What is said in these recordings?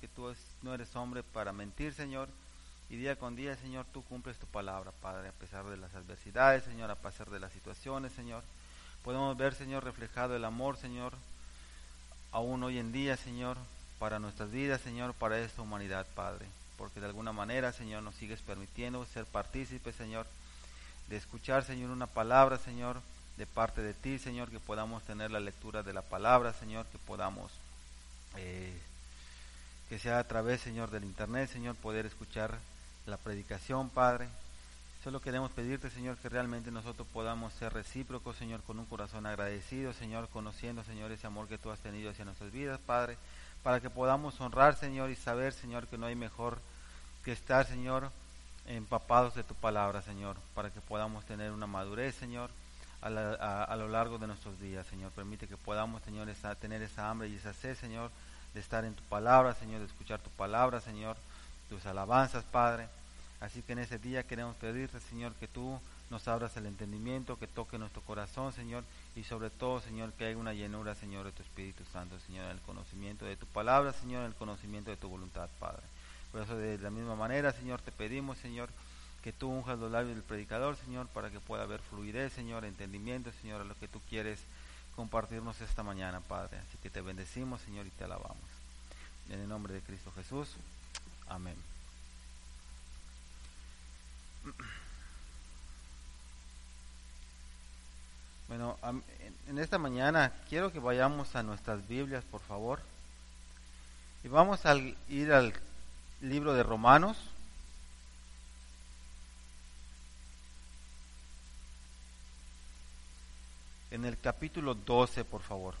Que tú no eres hombre para mentir, Señor. Y día con día, Señor, tú cumples tu palabra, Padre, a pesar de las adversidades, Señor, a pesar de las situaciones, Señor. Podemos ver, Señor, reflejado el amor, Señor, aún hoy en día, Señor, para nuestras vidas, Señor, para esta humanidad, Padre. Porque de alguna manera, Señor, nos sigues permitiendo ser partícipes, Señor, de escuchar, Señor, una palabra, Señor, de parte de ti, Señor, que podamos tener la lectura de la palabra, Señor, que podamos, eh, que sea a través, Señor, del Internet, Señor, poder escuchar la predicación, Padre. Solo queremos pedirte, Señor, que realmente nosotros podamos ser recíprocos, Señor, con un corazón agradecido, Señor, conociendo, Señor, ese amor que tú has tenido hacia nuestras vidas, Padre, para que podamos honrar, Señor, y saber, Señor, que no hay mejor que estar, Señor, empapados de tu palabra, Señor, para que podamos tener una madurez, Señor, a, la- a- lo largo de nuestros días, Señor. Permite que podamos, Señor, esa- tener esa hambre y esa sed, Señor, de estar en tu palabra, Señor, de escuchar tu palabra, Señor, tus alabanzas, Padre. Así que en ese día queremos pedirte, Señor, que tú nos abras el entendimiento, que toque nuestro corazón, Señor, y sobre todo, Señor, que haya una llenura, Señor, de tu Espíritu Santo, Señor, en el conocimiento de tu palabra, Señor, en el conocimiento de tu voluntad, Padre. Por eso, de la misma manera, Señor, te pedimos, Señor, que tú unjas los labios del predicador, Señor, para que pueda haber fluidez, Señor, entendimiento, Señor, a lo que tú quieres compartirnos esta mañana, Padre. Así que te bendecimos, Señor, y te alabamos. En el nombre de Cristo Jesús. Amén. Bueno, en esta mañana quiero que vayamos a nuestras Biblias, por favor. Y vamos a ir al libro de Romanos. En el capítulo 12, por favor.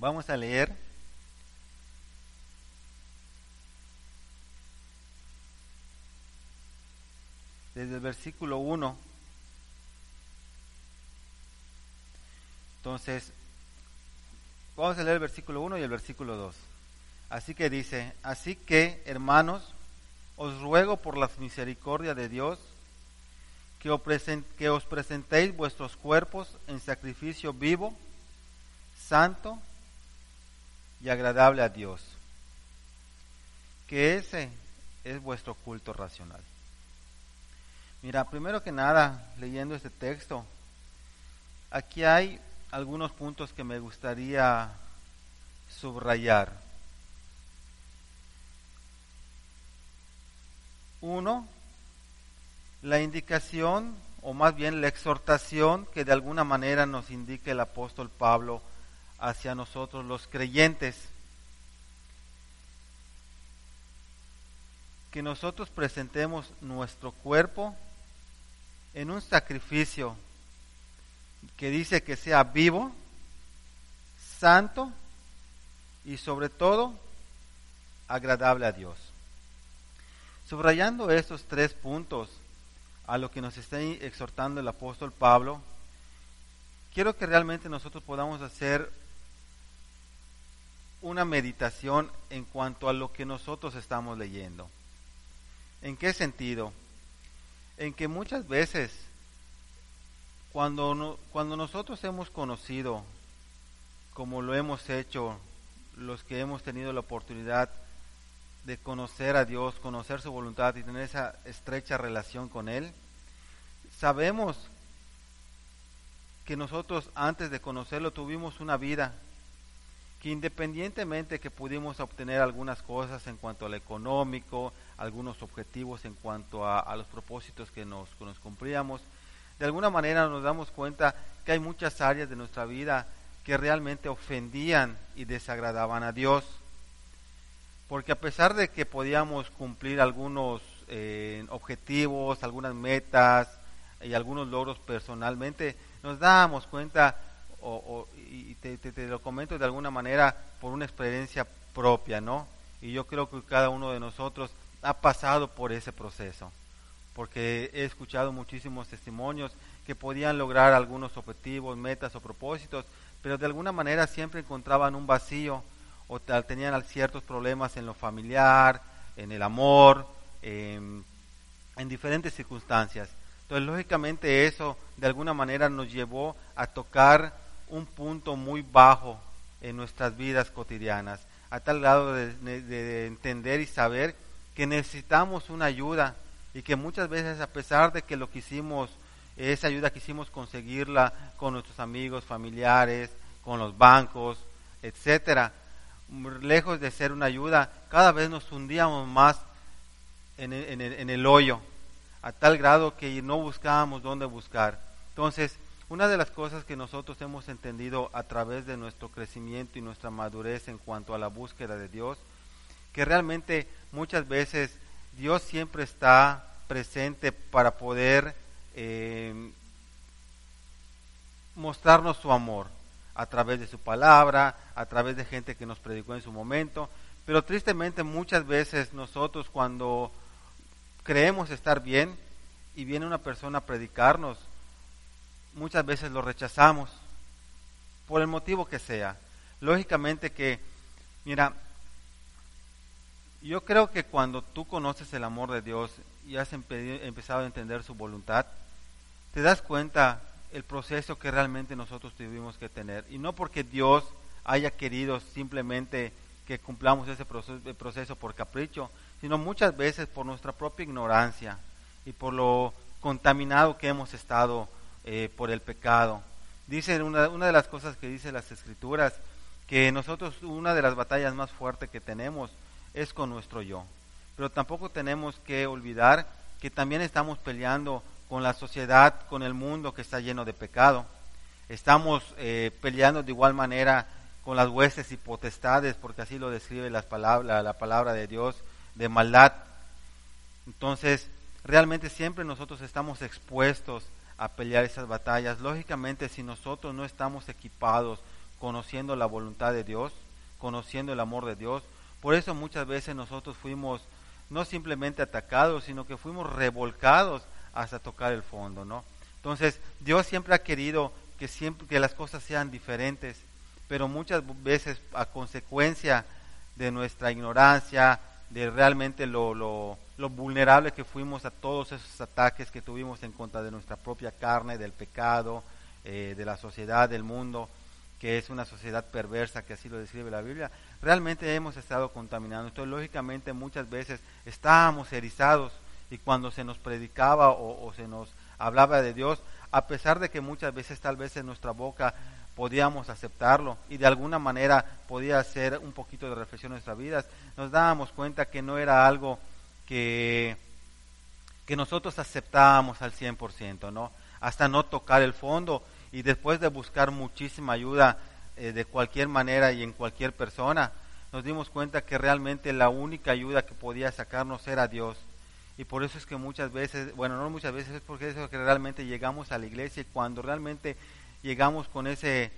Vamos a leer desde el versículo 1. Entonces, vamos a leer el versículo 1 y el versículo 2. Así que dice, así que, hermanos, os ruego por las misericordias de Dios que os presentéis vuestros cuerpos en sacrificio vivo, santo y agradable a Dios, que ese es vuestro culto racional. Mira, primero que nada, leyendo este texto, aquí hay algunos puntos que me gustaría subrayar. Uno, la indicación, o más bien la exhortación que de alguna manera nos indica el apóstol Pablo hacia nosotros los creyentes. Que nosotros presentemos nuestro cuerpo en un sacrificio que dice que sea vivo, santo y sobre todo agradable a Dios. Subrayando estos tres puntos a lo que nos está exhortando el apóstol Pablo, quiero que realmente nosotros podamos hacer una meditación en cuanto a lo que nosotros estamos leyendo. ¿En qué sentido? En que muchas veces cuando, no- cuando nosotros hemos conocido, como lo hemos hecho, los que hemos tenido la oportunidad de conocer a Dios, conocer su voluntad y tener esa estrecha relación con Él, sabemos que nosotros antes de conocerlo tuvimos una vida que independientemente que pudimos obtener algunas cosas en cuanto a lo económico, algunos objetivos en cuanto a, los propósitos que nos cumplíamos, de alguna manera nos damos cuenta que hay muchas áreas de nuestra vida que realmente ofendían y desagradaban a Dios. Porque a pesar de que podíamos cumplir algunos eh, objetivos, algunas metas y algunos logros personalmente, nos dábamos cuenta o, y te, te, lo comento de alguna manera por una experiencia propia, ¿no? Y yo creo que cada uno de nosotros ha pasado por ese proceso, porque he escuchado muchísimos testimonios que podían lograr algunos objetivos, metas o propósitos, pero de alguna manera siempre encontraban un vacío o tenían ciertos problemas en lo familiar, en el amor, en diferentes circunstancias. Entonces, lógicamente eso de alguna manera nos llevó a tocar un punto muy bajo en nuestras vidas cotidianas, a tal grado de, entender y saber que necesitamos una ayuda y que muchas veces a pesar de que lo quisimos, esa ayuda quisimos conseguirla con nuestros amigos, familiares, con los bancos, etcétera, lejos de ser una ayuda, cada vez nos hundíamos más en en el hoyo, a tal grado que no buscábamos dónde buscar. Entonces, una de las cosas que nosotros hemos entendido a través de nuestro crecimiento y nuestra madurez en cuanto a la búsqueda de Dios, que realmente muchas veces Dios siempre está presente para poder eh, mostrarnos su amor a través de su palabra, a través de gente que nos predicó en su momento, pero tristemente muchas veces nosotros cuando creemos estar bien y viene una persona a predicarnos, muchas veces lo rechazamos, por el motivo que sea. Lógicamente que, mira, yo creo que cuando tú conoces el amor de Dios y has empezado a entender su voluntad, te das cuenta el proceso que realmente nosotros tuvimos que tener. Y no porque Dios haya querido simplemente que cumplamos ese proceso, por capricho, sino muchas veces por nuestra propia ignorancia y por lo contaminado que hemos estado eh, por el pecado. Dice una, una de las cosas que dice las escrituras, que nosotros una de las batallas más fuertes que tenemos es con nuestro yo. Pero tampoco tenemos que olvidar que también estamos peleando con la sociedad, con el mundo que está lleno de pecado. Estamos eh, peleando de igual manera con las huestes y potestades, porque así lo describe la palabra de Dios, de maldad. Entonces, realmente siempre nosotros estamos expuestos a pelear esas batallas. Lógicamente, si nosotros no estamos equipados conociendo la voluntad de Dios, conociendo el amor de Dios, por eso muchas veces nosotros fuimos no simplemente atacados, sino que fuimos revolcados hasta tocar el fondo, ¿no? Entonces, Dios siempre ha querido que siempre que las cosas sean diferentes, pero muchas veces a consecuencia de nuestra ignorancia, de realmente lo, lo, lo vulnerable que fuimos a todos esos ataques que tuvimos en contra de nuestra propia carne, del pecado, eh, de la sociedad, del mundo, que es una sociedad perversa, que así lo describe la Biblia, realmente hemos estado contaminando. Entonces, lógicamente, muchas veces estábamos erizados y cuando se nos predicaba o, se nos hablaba de Dios, a pesar de que muchas veces tal vez en nuestra boca podíamos aceptarlo y de alguna manera podía hacer un poquito de reflexión en nuestras vidas, nos dábamos cuenta que no era algo que, que nosotros aceptábamos al 100%, ¿no? Hasta no tocar el fondo y después de buscar muchísima ayuda eh, de cualquier manera y en cualquier persona, nos dimos cuenta que realmente la única ayuda que podía sacarnos era Dios. Y por eso es que muchas veces, bueno, no muchas veces, es porque eso que realmente llegamos a la iglesia y cuando realmente llegamos con ese,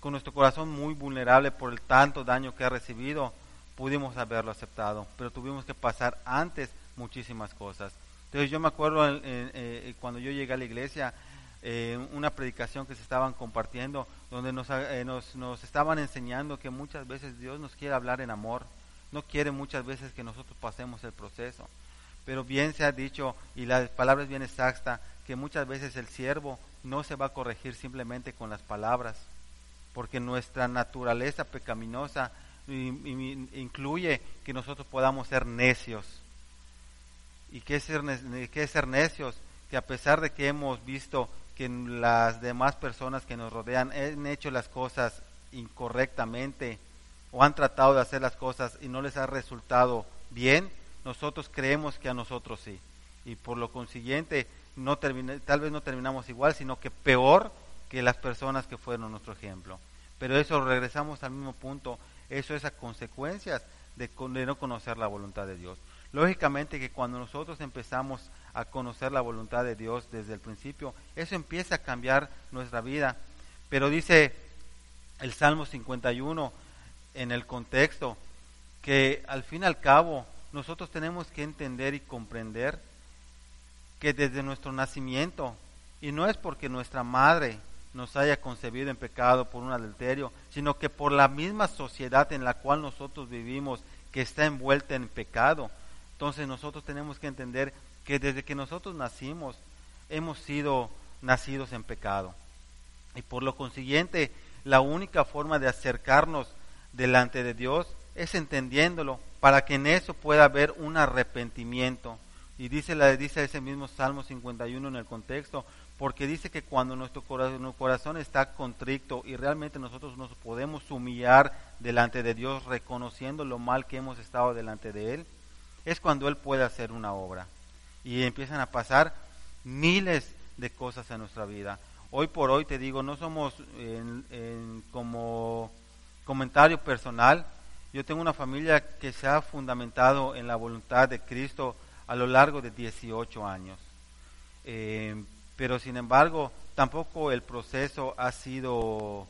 con nuestro corazón muy vulnerable por el tanto daño que ha recibido, pudimos haberlo aceptado, pero tuvimos que pasar antes muchísimas cosas. Entonces yo me acuerdo eh, cuando yo llegué a la iglesia, eh, una predicación que se estaban compartiendo, donde nos, eh, nos, nos estaban enseñando que muchas veces Dios nos quiere hablar en amor, no quiere muchas veces que nosotros pasemos el proceso. Pero bien se ha dicho, y la palabra es bien exacta, que muchas veces el siervo no se va a corregir simplemente con las palabras, porque nuestra naturaleza pecaminosa incluye que nosotros podamos ser necios. ¿Y qué ser, qué es ser necios? Que a pesar de que hemos visto que las demás personas que nos rodean han hecho las cosas incorrectamente o han tratado de hacer las cosas y no les ha resultado bien, nosotros creemos que a nosotros sí. Y por lo consiguiente, no tal vez no terminamos igual, sino que peor que las personas que fueron nuestro ejemplo. Pero eso regresamos al mismo punto, eso es a consecuencias de, de no conocer la voluntad de Dios. Lógicamente que cuando nosotros empezamos a conocer la voluntad de Dios desde el principio, eso empieza a cambiar nuestra vida. Pero dice el Salmo 51 en el contexto que al fin y al cabo nosotros tenemos que entender y comprender que desde nuestro nacimiento, y no es porque nuestra madre nos haya concebido en pecado por un adulterio, sino que por la misma sociedad en la cual nosotros vivimos, que está envuelta en pecado, entonces nosotros tenemos que entender que desde que nosotros nacimos hemos sido nacidos en pecado. Y por lo consiguiente, la única forma de acercarnos delante de Dios es entendiéndolo, para que en eso pueda haber un arrepentimiento. Y dice, dice ese mismo Salmo 51 en el contexto, porque dice que cuando nuestro corazón, nuestro corazón está contrito y realmente nosotros nos podemos humillar delante de Dios reconociendo lo mal que hemos estado delante de Él, es cuando Él puede hacer una obra y empiezan a pasar miles de cosas en nuestra vida. Hoy por hoy te digo, no somos como comentario personal, yo tengo una familia que se ha fundamentado en la voluntad de Cristo a lo largo de 18 años. Eh, pero sin embargo, tampoco el proceso ha sido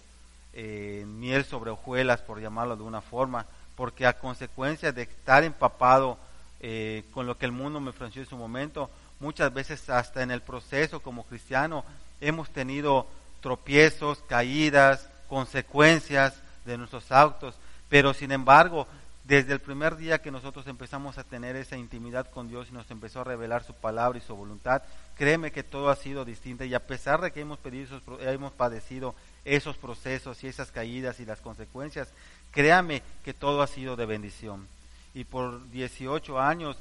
eh, miel sobre hojuelas, por llamarlo de una forma, porque a consecuencia de estar empapado eh, con lo que el mundo me ofreció en su momento. Muchas veces hasta en el proceso como cristiano hemos tenido tropiezos, caídas, consecuencias de nuestros actos, pero sin embargo, desde el primer día que nosotros empezamos a tener esa intimidad con Dios y nos empezó a revelar su palabra y su voluntad, créeme que todo ha sido distinto. Y a pesar de que hemos, pedido hemos padecido esos procesos y esas caídas y las consecuencias, créame que todo ha sido de bendición y por 18 años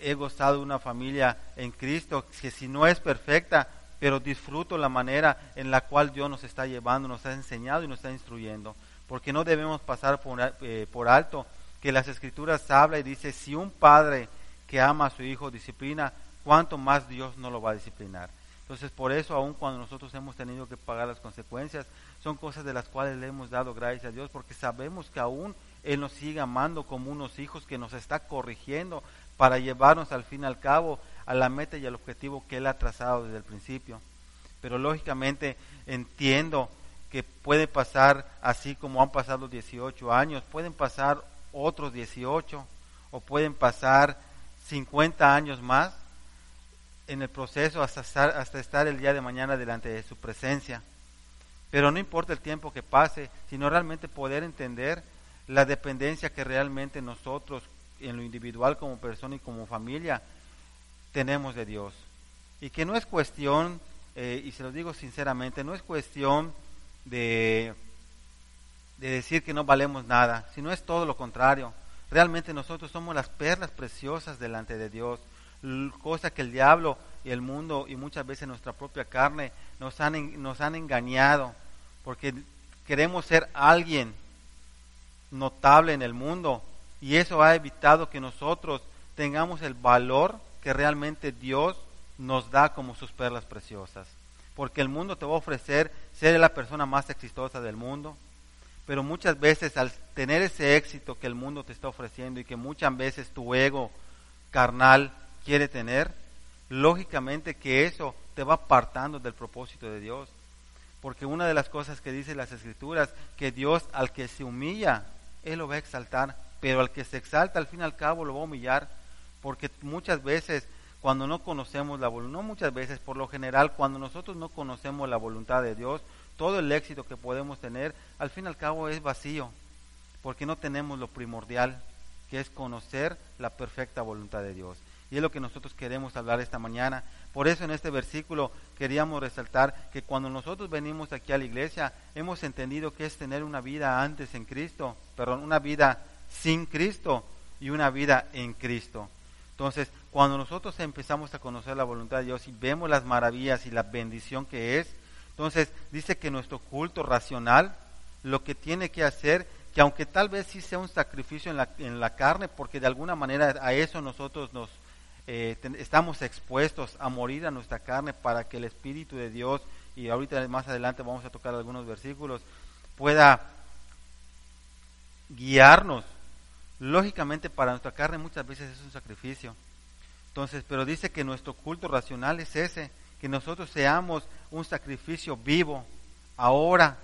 he gozado de una familia en Cristo que si no es perfecta, pero disfruto la manera en la cual Dios nos está llevando, nos ha enseñado y nos está instruyendo, porque no debemos pasar por, eh, por alto que las escrituras habla y dice, si un padre que ama a su hijo disciplina, cuánto más Dios no lo va a disciplinar. Entonces, por eso, aun cuando nosotros hemos tenido que pagar las consecuencias, son cosas de las cuales le hemos dado gracias a Dios, porque sabemos que aún él nos sigue amando como unos hijos que nos está corrigiendo para llevarnos al fin y al cabo a la meta y al objetivo que Él ha trazado desde el principio. Pero lógicamente entiendo que puede pasar así como han pasado 18 años, pueden pasar otros 18 o pueden pasar 50 años más en el proceso hasta estar, hasta estar el día de mañana delante de su presencia. Pero no importa el tiempo que pase, sino realmente poder entender la dependencia que realmente nosotros en lo individual como persona y como familia tenemos de Dios. Y que no es cuestión, eh, y se lo digo sinceramente, no es cuestión de, de decir que no valemos nada, sino es todo lo contrario. Realmente nosotros somos las perlas preciosas delante de Dios, cosa que el diablo y el mundo y muchas veces nuestra propia carne nos han, nos han engañado, porque queremos ser alguien notable en el mundo y eso ha evitado que nosotros tengamos el valor que realmente Dios nos da como sus perlas preciosas. Porque el mundo te va a ofrecer ser la persona más exitosa del mundo, pero muchas veces al tener ese éxito que el mundo te está ofreciendo y que muchas veces tu ego carnal quiere tener, lógicamente que eso te va apartando del propósito de Dios. Porque una de las cosas que dice las escrituras, que Dios al que se humilla, él lo va a exaltar, pero al que se exalta al fin y al cabo lo va a humillar, porque muchas veces cuando no conocemos la voluntad, no muchas veces, por lo general, cuando nosotros no conocemos la voluntad de Dios, todo el éxito que podemos tener, al fin y al cabo es vacío, porque no tenemos lo primordial, que es conocer la perfecta voluntad de Dios. Y es lo que nosotros queremos hablar esta mañana. Por eso en este versículo queríamos resaltar que cuando nosotros venimos aquí a la iglesia, hemos entendido que es tener una vida antes en Cristo, perdón, una vida sin Cristo y una vida en Cristo. Entonces, cuando nosotros empezamos a conocer la voluntad de Dios y vemos las maravillas y la bendición que es, entonces dice que nuestro culto racional lo que tiene que hacer, que aunque tal vez sí sea un sacrificio en la, en la carne, porque de alguna manera a eso nosotros nos eh, estamos expuestos a morir a nuestra carne para que el Espíritu de Dios, y ahorita más adelante vamos a tocar algunos versículos, pueda guiarnos. Lógicamente para nuestra carne muchas veces es un sacrificio. Entonces, pero dice que nuestro culto racional es ese, que nosotros seamos un sacrificio vivo, ahora,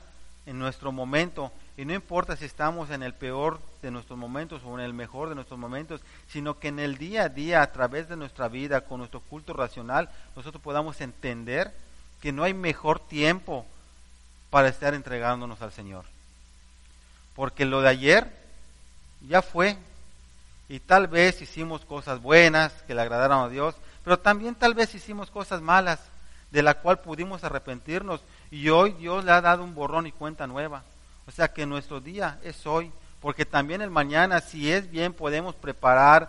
en nuestro momento, y no importa si estamos en el peor de nuestros momentos o en el mejor de nuestros momentos, sino que en el día a día, a través de nuestra vida, con nuestro culto racional, nosotros podamos entender que no hay mejor tiempo para estar entregándonos al Señor. Porque lo de ayer ya fue. Y tal vez hicimos cosas buenas que le agradaron a Dios, pero también tal vez hicimos cosas malas de la cual pudimos arrepentirnos. Y hoy Dios le ha dado un borrón y cuenta nueva. O sea que nuestro día es hoy, porque también el mañana, si es bien, podemos preparar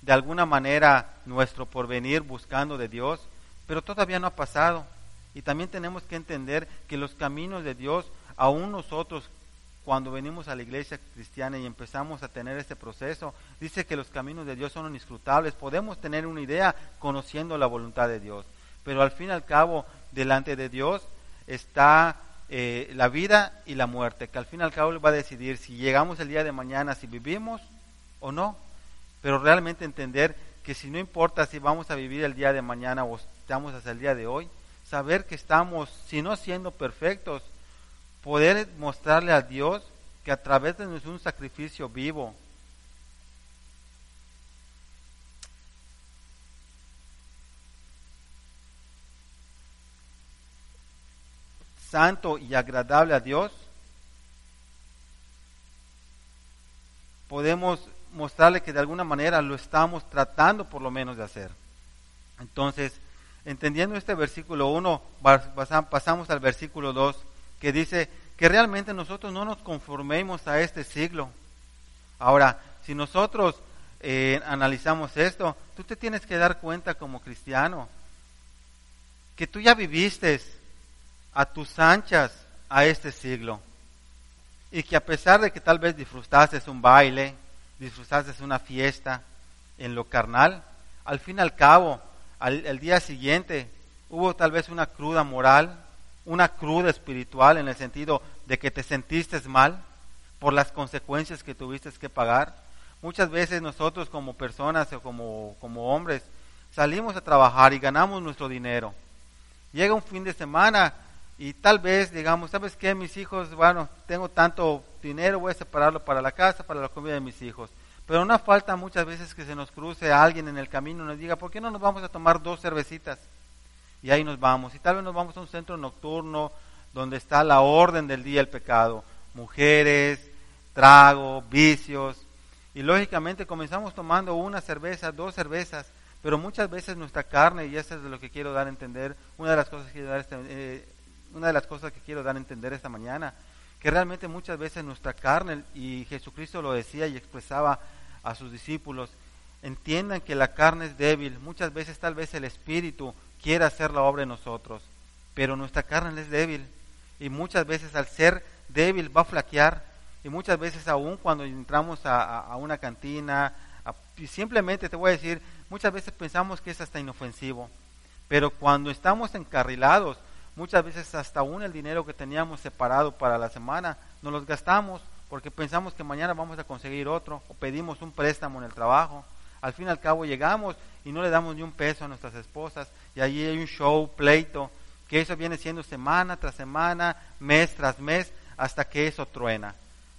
de alguna manera nuestro porvenir buscando de Dios, pero todavía no ha pasado. Y también tenemos que entender que los caminos de Dios, aún nosotros cuando venimos a la iglesia cristiana y empezamos a tener este proceso, dice que los caminos de Dios son inescrutables. Podemos tener una idea conociendo la voluntad de Dios, pero al fin y al cabo, delante de Dios está eh, la vida y la muerte, que al fin y al cabo va a decidir si llegamos el día de mañana, si vivimos o no. Pero realmente entender que si no importa si vamos a vivir el día de mañana o estamos hasta el día de hoy, saber que estamos, si no siendo perfectos, poder mostrarle a Dios que a través de un sacrificio vivo, santo y agradable a Dios, podemos mostrarle que de alguna manera lo estamos tratando por lo menos de hacer. Entonces, entendiendo este versículo 1, pasamos al versículo 2 que dice que realmente nosotros no nos conformemos a este siglo. Ahora, si nosotros eh, analizamos esto, tú te tienes que dar cuenta como cristiano que tú ya viviste a tus anchas a este siglo y que a pesar de que tal vez disfrutaste un baile, disfrutaste una fiesta en lo carnal, al fin y al cabo, al, el día siguiente hubo tal vez una cruda moral, una cruda espiritual en el sentido de que te sentiste mal por las consecuencias que tuviste que pagar. Muchas veces nosotros como personas o como, como hombres salimos a trabajar y ganamos nuestro dinero. Llega un fin de semana y tal vez digamos, ¿sabes qué? Mis hijos, bueno, tengo tanto dinero, voy a separarlo para la casa, para la comida de mis hijos. Pero no falta muchas veces que se nos cruce alguien en el camino y nos diga, ¿por qué no nos vamos a tomar dos cervecitas? y ahí nos vamos. Y tal vez nos vamos a un centro nocturno donde está la orden del día el pecado, mujeres, trago, vicios. Y lógicamente comenzamos tomando una cerveza, dos cervezas, pero muchas veces nuestra carne, y eso es de lo que quiero dar a entender, una de las cosas que quiero dar, este, eh, una de las cosas que quiero dar a entender esta mañana, que realmente muchas veces nuestra carne, y Jesucristo lo decía y expresaba a sus discípulos, entiendan que la carne es débil, muchas veces tal vez el espíritu quiere hacer la obra en nosotros, pero nuestra carne es débil y muchas veces al ser débil va a flaquear y muchas veces aún cuando entramos a, una cantina, y simplemente te voy a decir, muchas veces pensamos que es hasta inofensivo, pero cuando estamos encarrilados, muchas veces hasta aún el dinero que teníamos separado para la semana, nos los gastamos porque pensamos que mañana vamos a conseguir otro o pedimos un préstamo en el trabajo. Al fin y al cabo llegamos y no le damos ni un peso a nuestras esposas y allí hay un show, pleito, que eso viene siendo semana tras semana, mes tras mes, hasta que eso truena.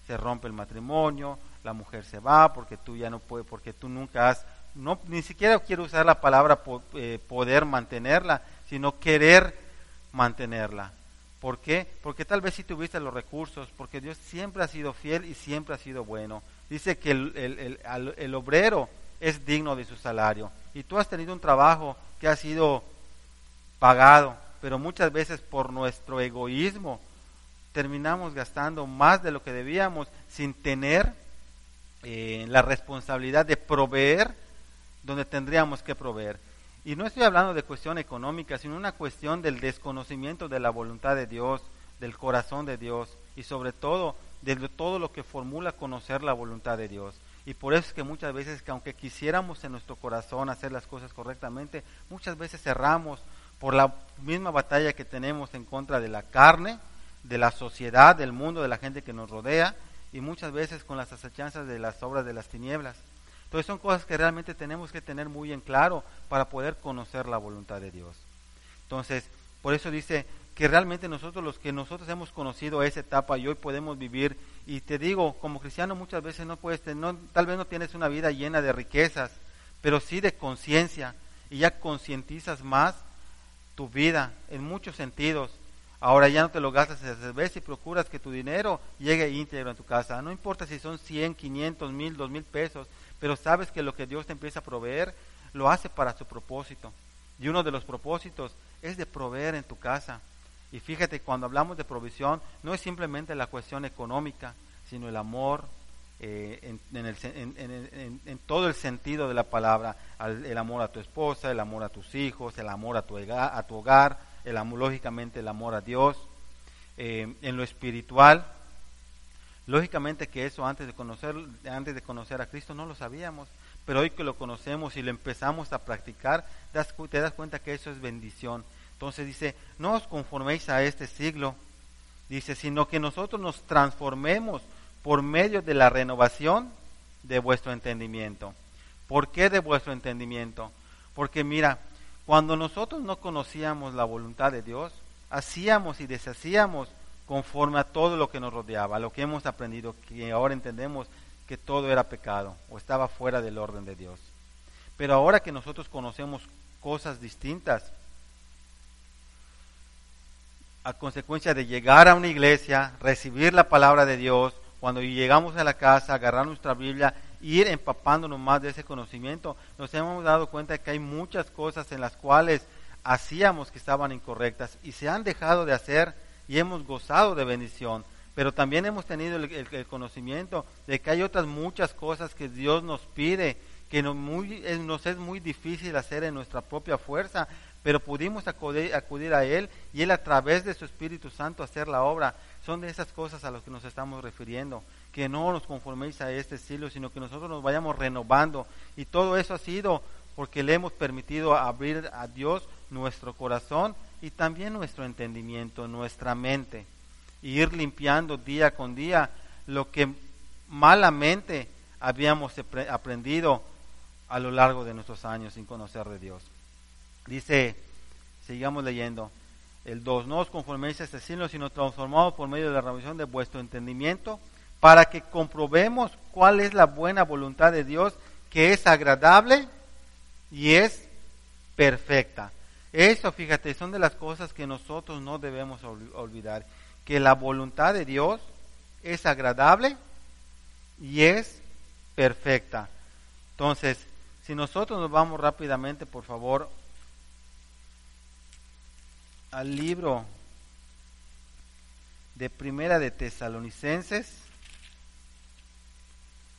Se rompe el matrimonio, la mujer se va porque tú ya no puedes, porque tú nunca has, no, ni siquiera quiero usar la palabra eh, poder mantenerla, sino querer mantenerla. ¿Por qué? Porque tal vez si tuviste los recursos, porque Dios siempre ha sido fiel y siempre ha sido bueno. Dice que el, el, el obrero es digno de su salario. Y tú has tenido un trabajo que ha sido pagado, pero muchas veces por nuestro egoísmo terminamos gastando más de lo que debíamos sin tener eh, la responsabilidad de proveer donde tendríamos que proveer. Y no estoy hablando de cuestión económica, sino una cuestión del desconocimiento de la voluntad de Dios, del corazón de Dios y sobre todo de todo lo que formula conocer la voluntad de Dios. Y por eso es que muchas veces que aunque quisiéramos en nuestro corazón hacer las cosas correctamente, muchas veces cerramos por la misma batalla que tenemos en contra de la carne, de la sociedad, del mundo, de la gente que nos rodea y muchas veces con las asechanzas de las obras de las tinieblas. Entonces son cosas que realmente tenemos que tener muy en claro para poder conocer la voluntad de Dios. Entonces, por eso dice que realmente nosotros los que nosotros hemos conocido esa etapa y hoy podemos vivir y te digo, como cristiano muchas veces no puedes no, tal vez no tienes una vida llena de riquezas, pero sí de conciencia y ya concientizas más tu vida en muchos sentidos. Ahora ya no te lo gastas en cerveza y procuras que tu dinero llegue íntegro en tu casa. No importa si son 100, 500, 1000, 2000 pesos, pero sabes que lo que Dios te empieza a proveer lo hace para su propósito. Y uno de los propósitos es de proveer en tu casa. Y fíjate, cuando hablamos de provisión, no es simplemente la cuestión económica, sino el amor eh, en, todo el sentido de la palabra, el amor a tu esposa, el amor a tus hijos, el amor a tu, a tu hogar, el amor, lógicamente el amor a Dios, eh, en lo espiritual, Lógicamente que eso antes de conocer antes de conocer a Cristo no lo sabíamos, pero hoy que lo conocemos y lo empezamos a practicar, te das cuenta que eso es bendición. Entonces dice, no os conforméis a este siglo, dice, sino que nosotros nos transformemos por medio de la renovación de vuestro entendimiento. ¿Por qué de vuestro entendimiento? Porque mira, cuando nosotros no conocíamos la voluntad de Dios, hacíamos y deshacíamos conforme a todo lo que nos rodeaba, lo que hemos aprendido, que ahora entendemos que todo era pecado o estaba fuera del orden de Dios. Pero ahora que nosotros conocemos cosas distintas, a consecuencia de llegar a una iglesia, recibir la palabra de Dios, cuando llegamos a la casa, agarrar nuestra Biblia, ir empapándonos más de ese conocimiento, nos hemos dado cuenta que hay muchas cosas en las cuales hacíamos que estaban incorrectas y se han dejado de hacer y hemos gozado de bendición, pero también hemos tenido el, conocimiento de que hay otras muchas cosas que Dios nos pide, que nos, nos es muy difícil hacer en nuestra propia fuerza, pero pudimos acudir, acudir, a Él y Él a través de su Espíritu Santo hacer la obra. Son de esas cosas a las que nos estamos refiriendo, que no nos conforméis a este estilo, sino que nosotros nos vayamos renovando. Y todo eso ha sido porque le hemos permitido abrir a Dios nuestro corazón y también nuestro entendimiento, nuestra mente, y ir limpiando día con día lo que malamente habíamos aprendido a lo largo de nuestros años sin conocer de Dios. Dice, sigamos leyendo, el 2, no os conforméis a este signo, sino transformados por medio de la revelación de vuestro entendimiento, para que comprobemos cuál es la buena voluntad de Dios, que es agradable y es perfecta. Eso, fíjate, son de las cosas que nosotros no debemos olvidar, que la voluntad de Dios es agradable y es perfecta. Entonces, si nosotros nos vamos rápidamente, por favor, al libro de Primera de Tesalonicenses,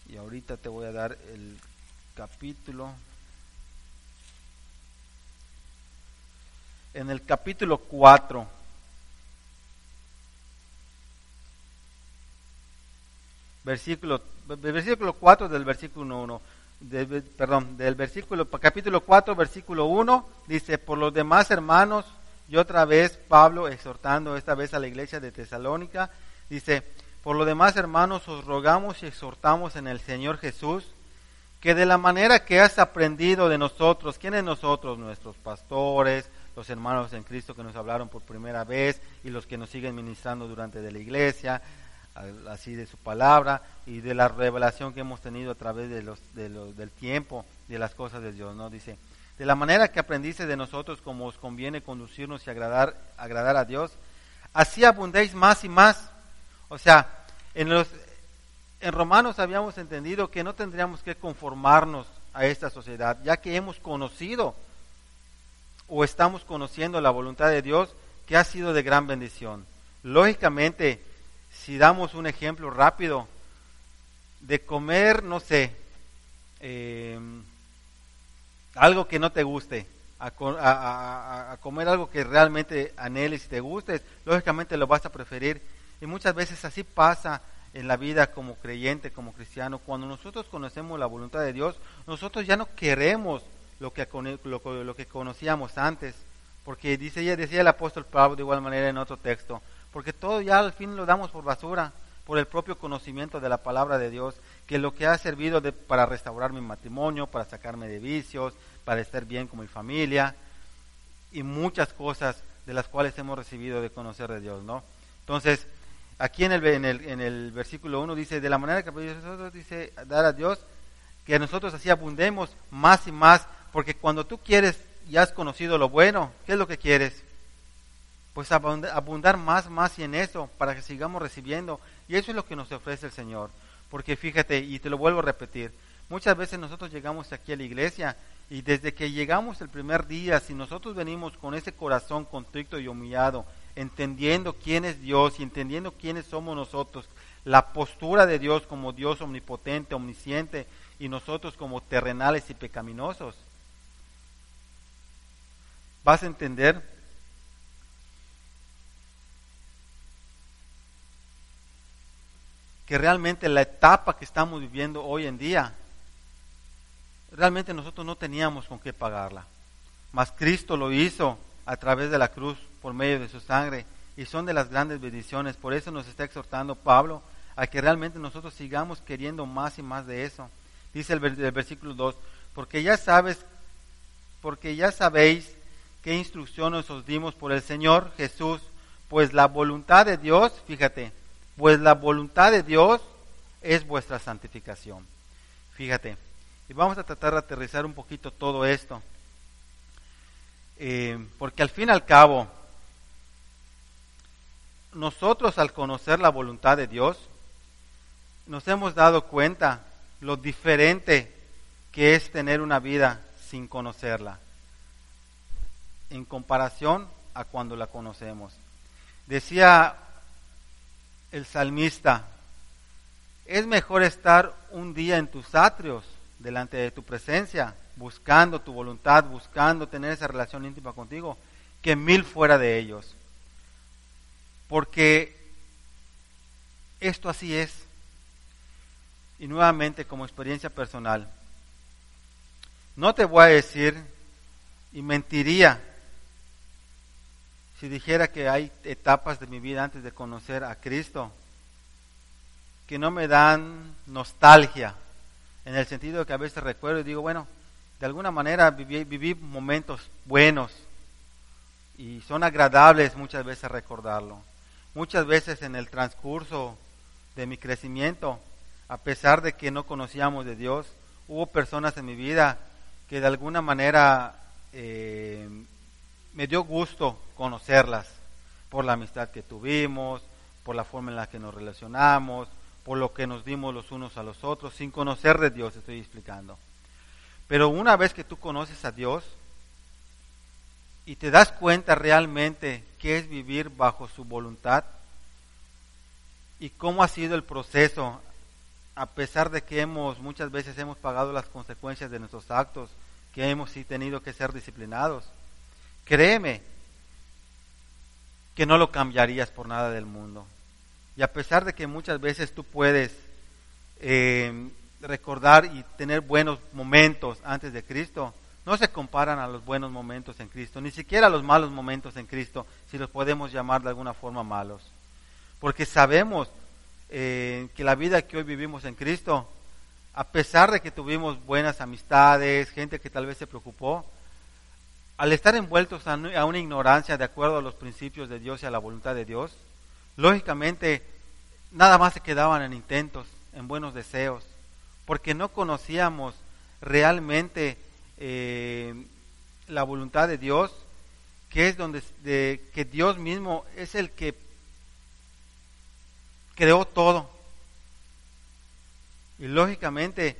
y ahorita te voy a dar el capítulo en el capítulo 4. Versículo, versículo 4 del versículo 1. perdón, del versículo, capítulo 4, versículo 1, dice, por los demás hermanos, y otra vez Pablo exhortando esta vez a la iglesia de Tesalónica, dice, por los demás hermanos os rogamos y exhortamos en el Señor Jesús, que de la manera que has aprendido de nosotros, ¿quiénes nosotros? Nuestros pastores, los hermanos en Cristo que nos hablaron por primera vez y los que nos siguen ministrando durante de la iglesia, así de su palabra y de la revelación que hemos tenido a través de los, de los, del tiempo de las cosas de Dios, ¿no? Dice, de la manera que aprendiste de nosotros como os conviene conducirnos y agradar, agradar a Dios, así abundéis más y más. O sea, en los en Romanos habíamos entendido que no tendríamos que conformarnos a esta sociedad, ya que hemos conocido o estamos conociendo la voluntad de Dios que ha sido de gran bendición. Lógicamente, si damos un ejemplo rápido de comer, no sé, em, algo que no te guste, a, a, comer algo que realmente anheles y te guste, lógicamente lo vas a preferir. Y muchas veces así pasa en la vida como creyente, como cristiano. Cuando nosotros conocemos la voluntad de Dios, nosotros ya no queremos lo que, lo, lo que conocíamos antes. Porque dice, decía el apóstol Pablo de igual manera en otro texto, porque todo ya al fin lo damos por basura, por el propio conocimiento de la palabra de Dios, que lo que ha servido de, para restaurar mi matrimonio, para sacarme de vicios, para estar bien con mi familia, y muchas cosas de las cuales hemos recibido de conocer de Dios, ¿no? Entonces, aquí en el, en el, en el versículo 1 dice, de la manera que nosotros dice, dar a Dios, que nosotros así abundemos más y más, porque cuando tú quieres y has conocido lo bueno, ¿qué es lo que quieres? Pues abundar más, más y en eso, para que sigamos recibiendo. Y eso es lo que nos ofrece el Señor. Porque fíjate, y te lo vuelvo a repetir, muchas veces nosotros llegamos aquí a la iglesia y desde que llegamos el primer día, si nosotros venimos con ese corazón contrito y humillado, entendiendo quién es Dios y entendiendo quiénes somos nosotros, la postura de Dios como Dios omnipotente, omnisciente, y nosotros como terrenales y pecaminosos, vas a entender que realmente la etapa que estamos viviendo hoy en día, realmente nosotros no teníamos con qué pagarla. Mas Cristo lo hizo a través de la cruz por medio de su sangre y son de las grandes bendiciones. Por eso nos está exhortando Pablo a que realmente nosotros sigamos queriendo más y más de eso. Dice el, versículo 2, porque ya sabes, porque ya sabéis qué instrucciones os dimos por el Señor Jesús, pues la voluntad de Dios, fíjate, pues la voluntad de Dios es vuestra santificación. Fíjate, y vamos a tratar de aterrizar un poquito todo esto, eh, porque al fin y al cabo, nosotros al conocer la voluntad de Dios, nos hemos dado cuenta lo diferente que es tener una vida sin conocerla en comparación a cuando la conocemos. Decía el salmista, es mejor estar un día en tus atrios, delante de tu presencia, buscando tu voluntad, buscando tener esa relación íntima contigo, que mil fuera de ellos. Porque esto así es. Y nuevamente como experiencia personal, no te voy a decir y mentiría si dijera que hay etapas de mi vida antes de conocer a Cristo que no me dan nostalgia, en el sentido de que a veces recuerdo y digo, bueno, de alguna manera viví, momentos buenos y son agradables muchas veces recordarlo. Muchas veces en el transcurso de mi crecimiento, a pesar de que no conocíamos de Dios, hubo personas en mi vida que de alguna manera eh, me dio gusto conocerlas por la amistad que tuvimos, por la forma en la que nos relacionamos, por lo que nos dimos los unos a los otros, sin conocer de Dios, estoy explicando. Pero una vez que tú conoces a Dios y te das cuenta realmente qué es vivir bajo su voluntad y cómo ha sido el proceso, a pesar de que hemos muchas veces hemos pagado las consecuencias de nuestros actos, que hemos tenido que ser disciplinados, Créeme que no lo cambiarías por nada del mundo. Y a pesar de que muchas veces tú puedes eh, recordar y tener buenos momentos antes de Cristo, no se comparan a los buenos momentos en Cristo, ni siquiera a los malos momentos en Cristo, si los podemos llamar de alguna forma malos. Porque sabemos eh, que la vida que hoy vivimos en Cristo, a pesar de que tuvimos buenas amistades, gente que tal vez se preocupó, al estar envueltos a una ignorancia de acuerdo a los principios de Dios y a la voluntad de Dios, lógicamente nada más se quedaban en intentos, en buenos deseos, porque no conocíamos realmente eh, la voluntad de Dios, que es donde de, que Dios mismo es el que creó todo. Y lógicamente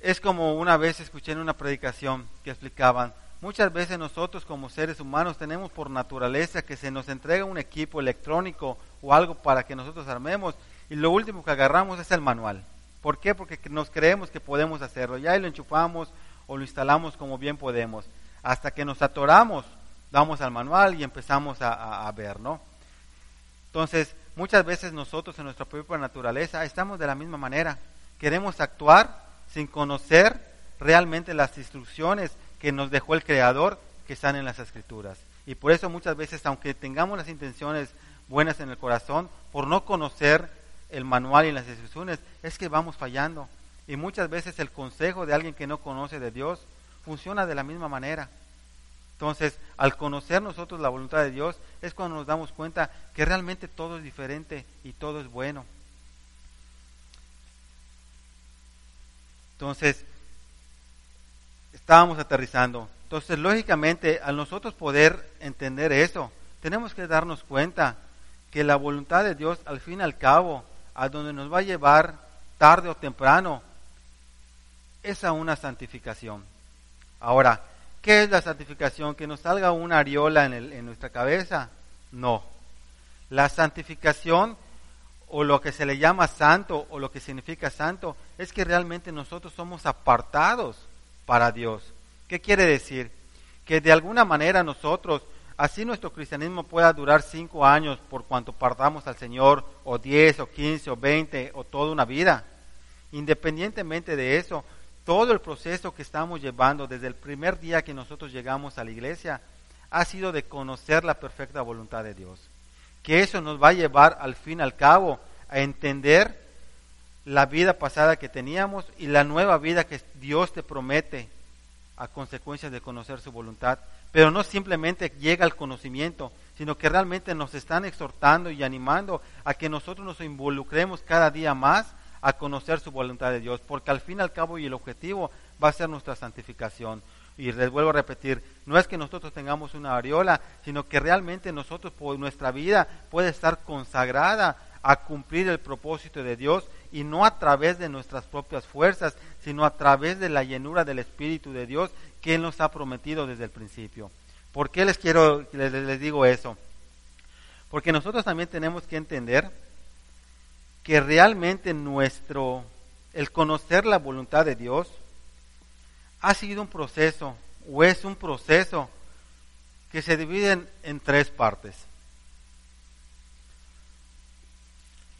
es como una vez escuché en una predicación que explicaban, Muchas veces nosotros como seres humanos tenemos por naturaleza que se nos entrega un equipo electrónico o algo para que nosotros armemos y lo último que agarramos es el manual. ¿Por qué? Porque nos creemos que podemos hacerlo. Ya lo enchufamos o lo instalamos como bien podemos. Hasta que nos atoramos, vamos al manual y empezamos a, a ver, ¿no? Entonces, muchas veces nosotros en nuestra propia naturaleza estamos de la misma manera. Queremos actuar sin conocer realmente las instrucciones que nos dejó el Creador que están en las Escrituras. Y por eso muchas veces, aunque tengamos las intenciones buenas en el corazón, por no conocer el manual y las instrucciones, es que vamos fallando. Y muchas veces el consejo de alguien que no conoce de Dios funciona de la misma manera. Entonces, al conocer nosotros la voluntad de Dios, es cuando nos damos cuenta que realmente todo es diferente y todo es bueno. Entonces, estábamos aterrizando. Entonces, lógicamente, al nosotros poder entender eso, tenemos que darnos cuenta que la voluntad de Dios, al fin y al cabo, a donde nos va a llevar tarde o temprano, es a una santificación. Ahora, ¿qué es la santificación? ¿Que nos salga una areola en, en nuestra cabeza? No. La santificación o lo que se le llama santo o lo que significa santo es que realmente nosotros somos apartados para Dios. ¿Qué quiere decir? Que de alguna manera nosotros, así nuestro cristianismo pueda durar cinco años por cuanto partamos al Señor, o diez, o quince, o veinte, o toda una vida. Independientemente de eso, todo el proceso que estamos llevando desde el primer día que nosotros llegamos a la iglesia ha sido de conocer la perfecta voluntad de Dios. Que eso nos va a llevar al fin al cabo a entender la vida pasada que teníamos y la nueva vida que Dios te promete a consecuencia de conocer su voluntad. Pero no simplemente llega al conocimiento, sino que realmente nos están exhortando y animando a que nosotros nos involucremos cada día más a conocer su voluntad de Dios, porque al fin y al cabo y el objetivo va a ser nuestra santificación. Y les vuelvo a repetir, no es que nosotros tengamos una areola, sino que realmente nosotros, por nuestra vida puede estar consagrada a cumplir el propósito de Dios y no a través de nuestras propias fuerzas, sino a través de la llenura del Espíritu de Dios que Él nos ha prometido desde el principio. ¿Por qué les quiero, les, les digo eso? Porque nosotros también tenemos que entender que realmente nuestro, el conocer la voluntad de Dios, ha sido un proceso o es un proceso que se divide en tres partes.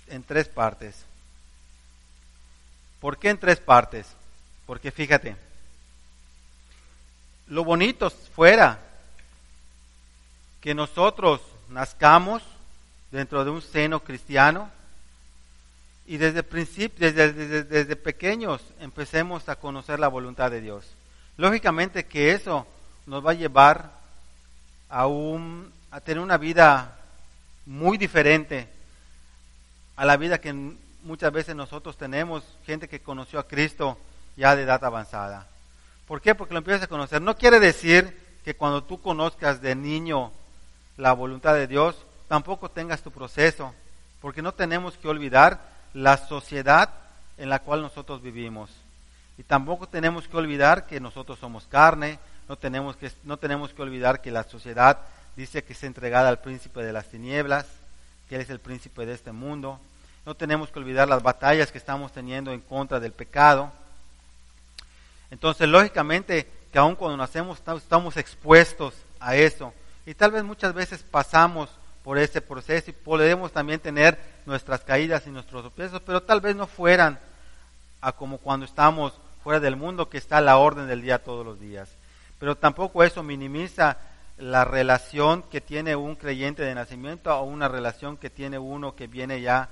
En tres partes. ¿Por qué en tres partes? Porque fíjate, lo bonito fuera que nosotros nazcamos dentro de un seno cristiano y desde, principio, desde, desde, pequeños empecemos a conocer la voluntad de Dios. Lógicamente que eso nos va a llevar a, un, a tener una vida muy diferente a la vida que muchas veces nosotros tenemos gente que conoció a Cristo ya de edad avanzada. ¿Por qué? Porque lo empiezas a conocer. No quiere decir que cuando tú conozcas de niño la voluntad de Dios, tampoco tengas tu proceso, porque no tenemos que olvidar la sociedad en la cual nosotros vivimos. Y tampoco tenemos que olvidar que nosotros somos carne, no tenemos que, no tenemos que olvidar que la sociedad dice que es entregada al príncipe de las tinieblas, que él es el príncipe de este mundo, no tenemos que olvidar las batallas que estamos teniendo en contra del pecado. Entonces, lógicamente, que aun cuando nacemos estamos expuestos a eso. Y tal vez muchas veces pasamos por ese proceso y podemos también tener nuestras caídas y nuestros tropiezos, pero tal vez no fueran a como cuando estamos fuera del mundo, que está a la orden del día todos los días. Pero tampoco eso minimiza la relación que tiene un creyente de nacimiento o una relación que tiene uno que viene ya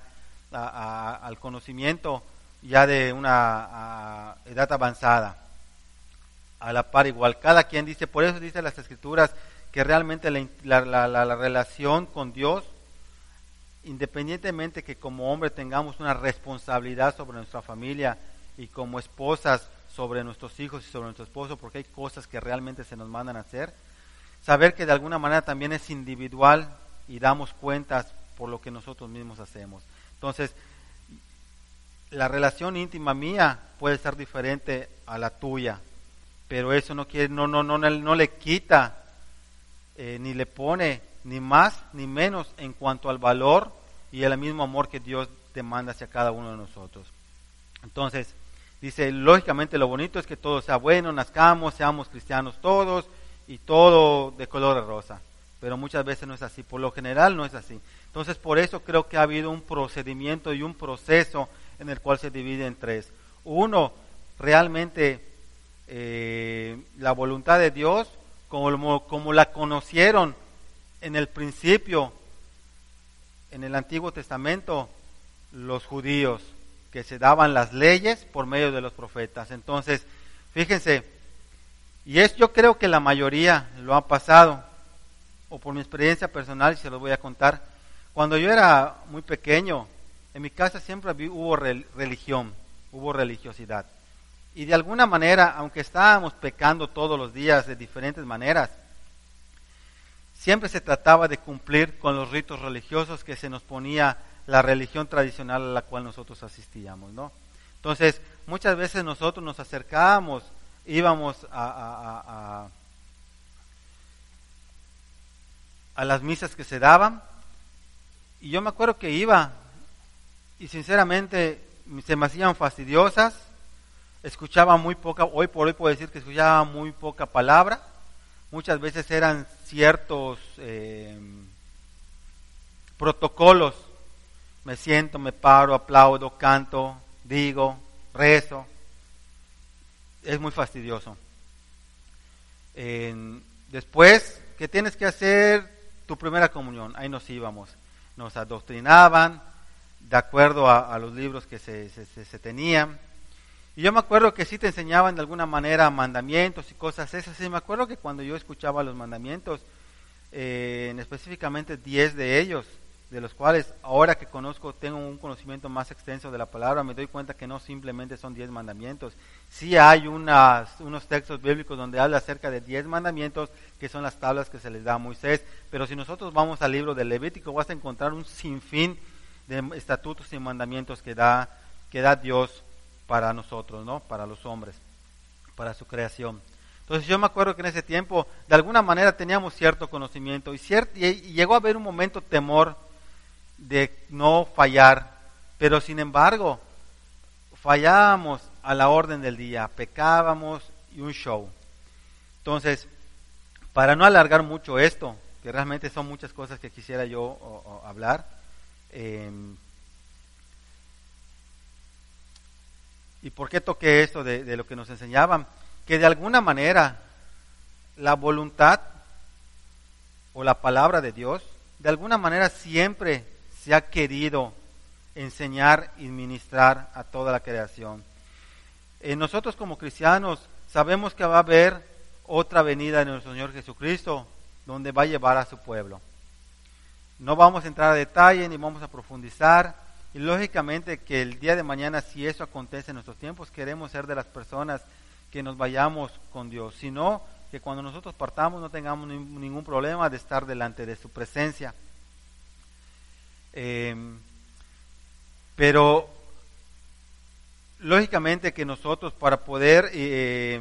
al conocimiento ya de una edad avanzada. A la par igual, cada quien dice, por eso dice las escrituras que realmente la, la relación con Dios, independientemente que como hombre tengamos una responsabilidad sobre nuestra familia y como esposas sobre nuestros hijos y sobre nuestro esposo, porque hay cosas que realmente se nos mandan a hacer, saber que de alguna manera también es individual y damos cuentas por lo que nosotros mismos hacemos. Entonces, la relación íntima mía puede ser diferente a la tuya, pero eso no quiere, no, no, no, no le quita eh, ni le pone ni más ni menos en cuanto al valor y el mismo amor que Dios demanda hacia cada uno de nosotros. Entonces, Dice, lógicamente lo bonito es que todo sea bueno, nazcamos, seamos cristianos todos y todo de color rosa. Pero muchas veces no es así, por lo general no es así. Entonces por eso creo que ha habido un procedimiento y un proceso en el cual se divide en tres. Uno, realmente eh, la voluntad de Dios, como, como la conocieron en el principio, en el Antiguo Testamento, los judíos que se daban las leyes por medio de los profetas. Entonces, fíjense, y es yo creo que la mayoría lo ha pasado, o por mi experiencia personal, se los voy a contar. Cuando yo era muy pequeño, en mi casa siempre hubo religión, hubo religiosidad. Y de alguna manera, aunque estábamos pecando todos los días de diferentes maneras, siempre se trataba de cumplir con los ritos religiosos que se nos ponía la religión tradicional a la cual nosotros asistíamos, ¿no? Entonces, muchas veces nosotros nos acercábamos, íbamos a, a, las misas que se daban, y yo me acuerdo que iba, y sinceramente se me hacían fastidiosas, escuchaba muy poca, hoy por hoy puedo decir que escuchaba muy poca palabra, muchas veces eran ciertos eh, protocolos me siento, me paro, aplaudo, canto, digo, rezo. Es muy fastidioso. después, ¿qué tienes que hacer? Tu primera comunión. Ahí nos íbamos. Nos adoctrinaban de acuerdo a, los libros que se, se, tenían. Y yo me acuerdo que sí te enseñaban de alguna manera mandamientos y cosas esas. Y me acuerdo que cuando yo escuchaba los mandamientos, eh, específicamente 10 de ellos, de los cuales ahora que conozco, tengo un conocimiento más extenso de la palabra, me doy cuenta que no simplemente son diez mandamientos. Sí hay unos textos bíblicos donde habla acerca de diez mandamientos, que son las tablas que se les da a Moisés, pero si nosotros vamos al libro de Levítico, vas a encontrar un sinfín de estatutos y mandamientos que da, que da Dios para nosotros, ¿no? Para los hombres, para su creación. Entonces yo me acuerdo que en ese tiempo, de alguna manera teníamos cierto conocimiento y, y llegó a haber un momento temor de no fallar, pero sin embargo, fallábamos a la orden del día, pecábamos y un show. Entonces, para no alargar mucho esto, que realmente son muchas cosas que quisiera yo hablar, em, ¿y por qué toqué esto de, de lo que nos enseñaban? Que de alguna manera la voluntad o la palabra de Dios, de alguna manera siempre se ha querido enseñar y ministrar a toda la creación. Eh, nosotros como cristianos sabemos que va a haber otra venida de nuestro Señor Jesucristo donde va a llevar a su pueblo. No vamos a entrar a detalle ni vamos a profundizar. Y lógicamente que el día de mañana, si eso acontece en nuestros tiempos, queremos ser de las personas que nos vayamos con Dios. Sino que cuando nosotros partamos no tengamos ningún problema de estar delante de su presencia. Em, pero lógicamente que nosotros para poder eh,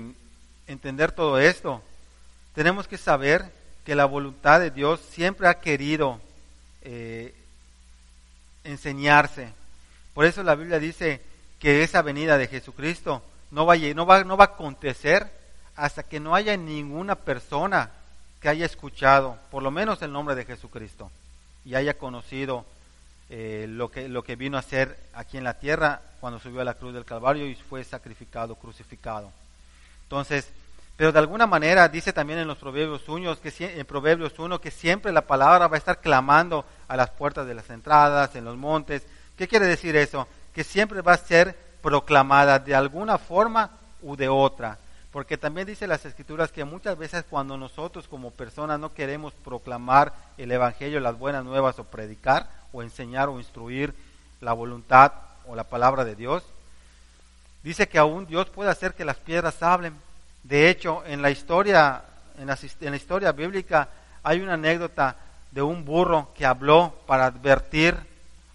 entender todo esto, tenemos que saber que la voluntad de Dios siempre ha querido eh, enseñarse. Por eso la Biblia dice que esa venida de Jesucristo no va, no va, no va a acontecer hasta que no haya ninguna persona que haya escuchado, por lo menos el nombre de Jesucristo, y haya conocido eh, lo, que, lo que vino a hacer aquí en la tierra cuando subió a la cruz del Calvario y fue sacrificado, crucificado. Entonces, pero de alguna manera dice también en los Proverbios 1 que, en Proverbios 1 que siempre la palabra va a estar clamando a las puertas de las entradas, en los montes. ¿Qué quiere decir eso? Que siempre va a ser proclamada de alguna forma u de otra. Porque también dice las escrituras que muchas veces cuando nosotros como personas no queremos proclamar el Evangelio, las buenas nuevas o predicar, o enseñar o instruir la voluntad o la palabra de Dios. Dice que aún Dios puede hacer que las piedras hablen. De hecho, en la historia, en la, historia bíblica hay una anécdota de un burro que habló para advertir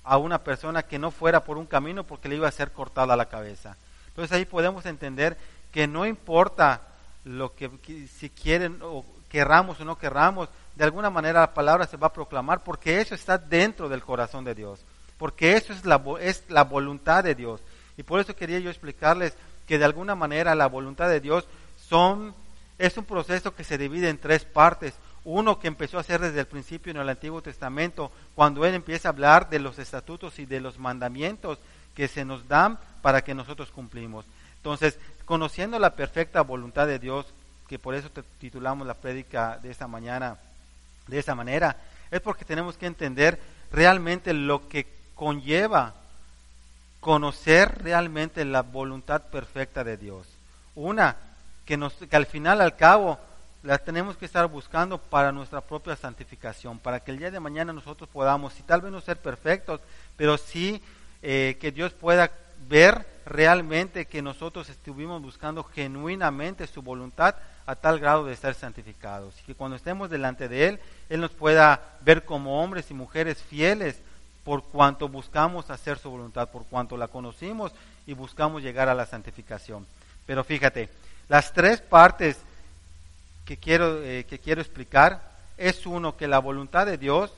a una persona que no fuera por un camino porque le iba a ser cortada la cabeza. Entonces ahí podemos entender que no importa lo que si quieren o querramos o no querramos, de alguna manera la palabra se va a proclamar porque eso está dentro del corazón de Dios, porque eso es la, es la voluntad de Dios. Y por eso quería yo explicarles que de alguna manera la voluntad de Dios son, es un proceso que se divide en tres partes. Uno que empezó a hacer desde el principio en el Antiguo Testamento, cuando Él empieza a hablar de los estatutos y de los mandamientos que se nos dan para que nosotros cumplimos. Entonces, conociendo la perfecta voluntad de Dios, que por eso titulamos la prédica de esta mañana de esa manera, es porque tenemos que entender realmente lo que conlleva conocer realmente la voluntad perfecta de Dios. Una, que, nos, que al final, al cabo, la tenemos que estar buscando para nuestra propia santificación, para que el día de mañana nosotros podamos, si tal vez no ser perfectos, pero sí eh, que Dios pueda ver realmente que nosotros estuvimos buscando genuinamente su voluntad a tal grado de ser santificados. Y que cuando estemos delante de Él, Él nos pueda ver como hombres y mujeres fieles por cuanto buscamos hacer su voluntad, por cuanto la conocimos y buscamos llegar a la santificación. Pero fíjate, las tres partes que quiero, eh, que quiero explicar es uno, que la voluntad de Dios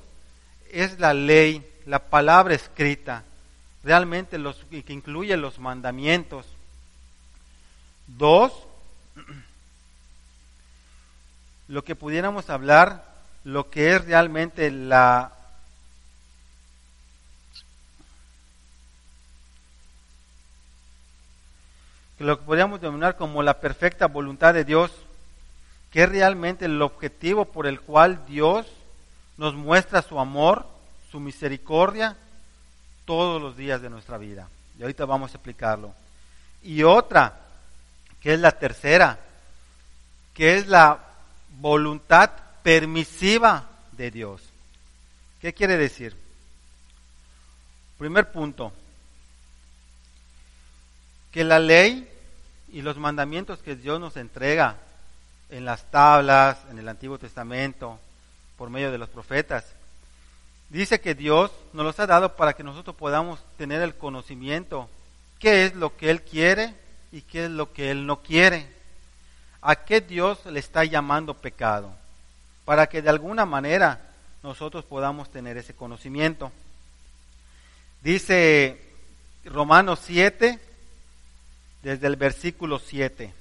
es la ley, la palabra escrita, realmente los, que incluye los mandamientos. Dos, lo que pudiéramos hablar, lo que es realmente la lo que podríamos denominar como la perfecta voluntad de Dios, que es realmente el objetivo por el cual Dios nos muestra su amor, su misericordia, todos los días de nuestra vida. Y ahorita vamos a explicarlo. Y otra, que es la tercera, que es la voluntad permisiva de Dios. ¿Qué quiere decir? Primer punto, que la ley y los mandamientos que Dios nos entrega en las tablas, en el Antiguo Testamento, por medio de los profetas, dice que Dios nos los ha dado para que nosotros podamos tener el conocimiento, qué es lo que Él quiere y qué es lo que Él no quiere. ¿A qué Dios le está llamando pecado? Para que de alguna manera nosotros podamos tener ese conocimiento. Dice Romanos 7, desde el versículo 7.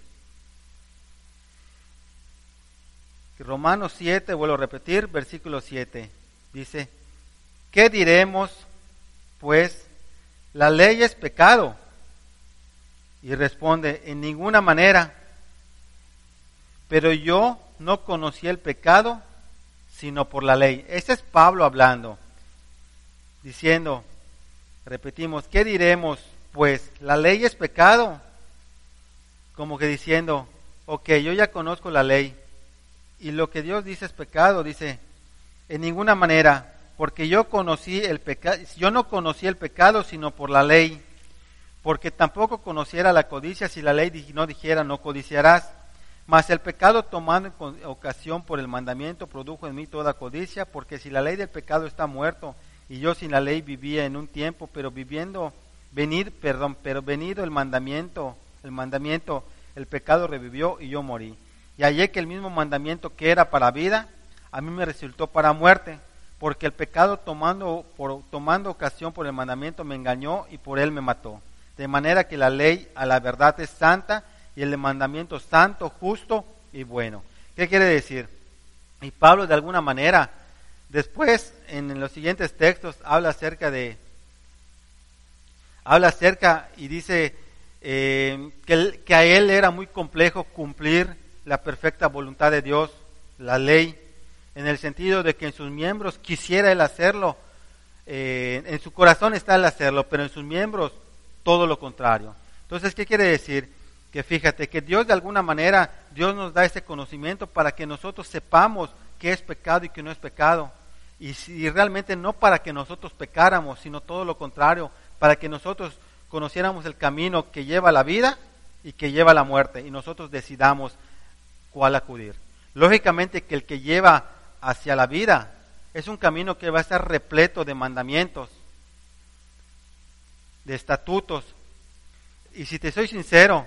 Romanos 7, vuelvo a repetir, versículo 7. Dice, ¿qué diremos? Pues la ley es pecado. Y responde, en ninguna manera. Pero yo no conocí el pecado sino por la ley. Ese es Pablo hablando, diciendo, repetimos, ¿qué diremos? Pues la ley es pecado como que diciendo, ok, yo ya conozco la ley y lo que Dios dice es pecado, dice, en ninguna manera, porque yo conocí el pecado, yo no conocí el pecado sino por la ley, porque tampoco conociera la codicia si la ley no dijera no codiciarás. Mas el pecado tomando ocasión por el mandamiento produjo en mí toda codicia, porque si la ley del pecado está muerto y yo sin la ley vivía en un tiempo, pero viviendo venir, perdón, pero venido el mandamiento, el mandamiento, el pecado revivió y yo morí. Y hallé que el mismo mandamiento que era para vida, a mí me resultó para muerte, porque el pecado tomando, por, tomando ocasión por el mandamiento me engañó y por él me mató. De manera que la ley a la verdad es santa y el mandamiento santo, justo y bueno. ¿Qué quiere decir? Y Pablo de alguna manera, después en los siguientes textos habla acerca de, habla acerca y dice eh, que, que a él era muy complejo cumplir la perfecta voluntad de Dios, la ley, en el sentido de que en sus miembros quisiera él hacerlo, eh, en su corazón está el hacerlo, pero en sus miembros todo lo contrario. Entonces, ¿qué quiere decir? Que fíjate, que Dios de alguna manera, Dios nos da ese conocimiento para que nosotros sepamos qué es pecado y qué no es pecado. Y, si, realmente no para que nosotros pecáramos, sino todo lo contrario, para que nosotros conociéramos el camino que lleva a la vida y que lleva a la muerte y nosotros decidamos cuál acudir. Lógicamente que el que lleva hacia la vida es un camino que va a estar repleto de mandamientos, de estatutos. Y si te soy sincero,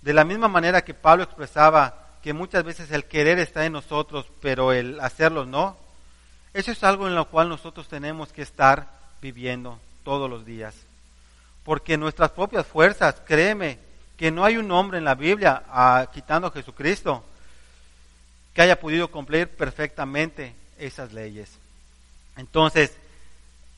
de la misma manera que Pablo expresaba que muchas veces el querer está en nosotros, pero el hacerlo no, eso es algo en lo cual nosotros tenemos que estar viviendo todos los días. Porque nuestras propias fuerzas, créeme, que no hay un hombre en la Biblia, ah, quitando a Jesucristo, que haya podido cumplir perfectamente esas leyes. Entonces,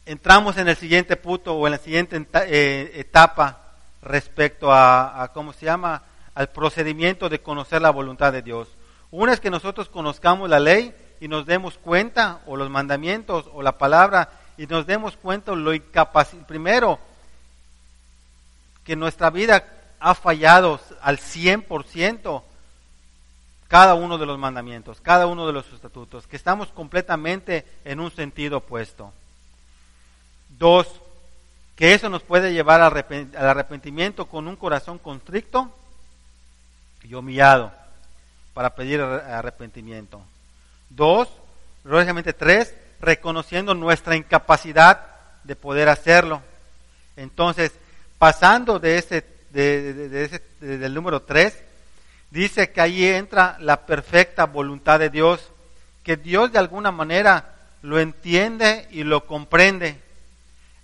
entramos en el siguiente punto o en la siguiente eh, etapa respecto a, ¿cómo se llama?, al procedimiento de conocer la voluntad de Dios. Una es que nosotros conozcamos la ley y nos demos cuenta, o los mandamientos, o la palabra, y nos demos cuenta lo incapaz. Primero, que nuestra vida ha fallado al 100% cada uno de los mandamientos, cada uno de los estatutos, que estamos completamente en un sentido opuesto. Dos, que eso nos puede llevar al arrepentimiento con un corazón constricto y humillado para pedir arrepentimiento. Dos, lógicamente tres, reconociendo nuestra incapacidad de poder hacerlo. Entonces, pasando de ese, de, ese del número tres, dice que ahí entra la perfecta voluntad de Dios, que Dios de alguna manera lo entiende y lo comprende.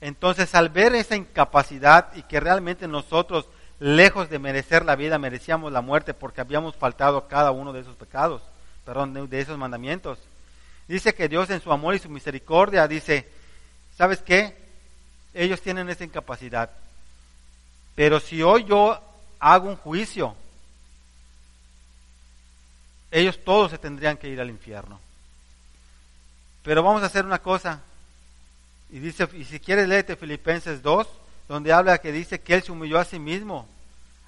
Entonces, al ver esa incapacidad y que realmente nosotros, lejos de merecer la vida, merecíamos la muerte porque habíamos faltado a cada uno de esos pecados, perdón, de esos mandamientos. Dice que Dios en su amor y su misericordia dice, ¿sabes qué? Ellos tienen esa incapacidad. Pero si hoy yo hago un juicio, ellos todos se tendrían que ir al infierno. Pero vamos a hacer una cosa, y dice, y si quieres léete Filipenses 2, donde habla que dice que Él se humilló a sí mismo,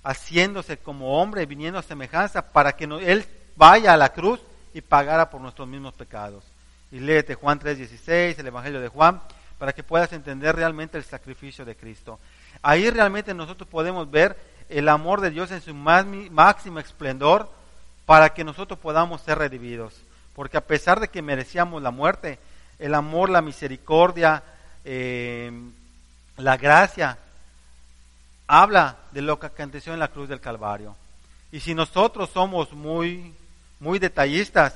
haciéndose como hombre, viniendo a semejanza, para que Él vaya a la cruz y pagara por nuestros mismos pecados. Y léete Juan 3:16, el Evangelio de Juan, para que puedas entender realmente el sacrificio de Cristo. Ahí realmente nosotros podemos ver el amor de Dios en su máximo esplendor para que nosotros podamos ser redimidos. Porque a pesar de que merecíamos la muerte, el amor, la misericordia, eh, la gracia, habla de lo que aconteció en la cruz del Calvario. Y si nosotros somos muy, muy detallistas,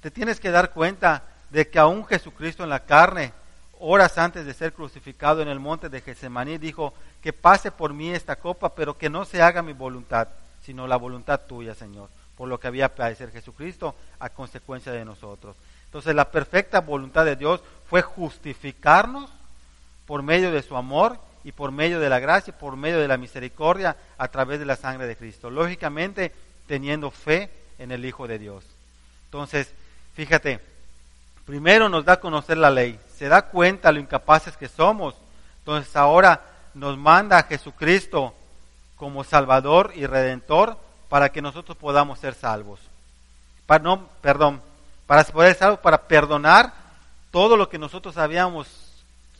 te tienes que dar cuenta de que aún Jesucristo en la carne, horas antes de ser crucificado en el monte de Getsemaní, dijo que pase por mí esta copa, pero que no se haga mi voluntad, sino la voluntad tuya, Señor, por lo que había padecer Jesucristo a consecuencia de nosotros. Entonces la perfecta voluntad de Dios fue justificarnos por medio de su amor y por medio de la gracia, por medio de la misericordia a través de la sangre de Cristo. Lógicamente teniendo fe en el Hijo de Dios. Entonces, fíjate, primero nos da a conocer la ley, se da cuenta lo incapaces que somos. Entonces ahora nos manda a Jesucristo como Salvador y Redentor para que nosotros podamos ser salvos. Para, no, perdón, para poder ser para perdonar todo lo que nosotros habíamos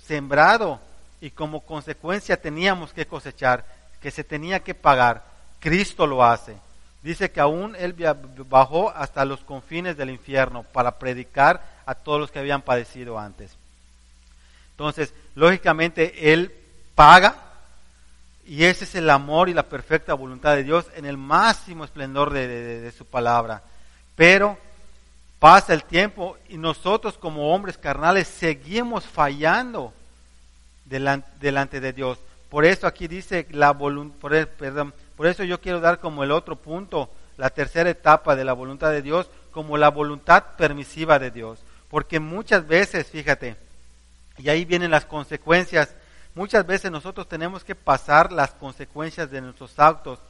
sembrado y como consecuencia teníamos que cosechar, que se tenía que pagar. Cristo lo hace. Dice que aún Él bajó hasta los confines del infierno para predicar a todos los que habían padecido antes. Entonces, lógicamente, Él paga y ese es el amor y la perfecta voluntad de Dios en el máximo esplendor de su palabra. Pero Pasa el tiempo y nosotros como hombres carnales seguimos fallando delante, de Dios. Por eso aquí dice la voluntad, perdón, por eso yo quiero dar como el otro punto, la tercera etapa de la voluntad de Dios, como la voluntad permisiva de Dios. Porque muchas veces, fíjate, y ahí vienen las consecuencias, muchas veces nosotros tenemos que pasar las consecuencias de nuestros actos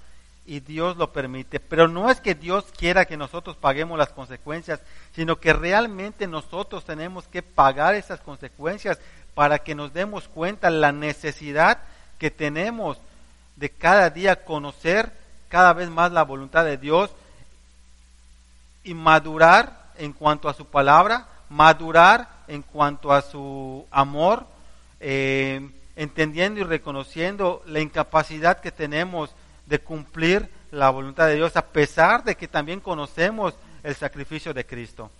y Dios lo permite. Pero no es que Dios quiera que nosotros paguemos las consecuencias, sino que realmente nosotros tenemos que pagar esas consecuencias para que nos demos cuenta la necesidad que tenemos de cada día conocer cada vez más la voluntad de Dios y madurar en cuanto a su palabra, madurar en cuanto a su amor, eh, entendiendo y reconociendo la incapacidad que tenemos de cumplir la voluntad de Dios, a pesar de que también conocemos el sacrificio de Cristo.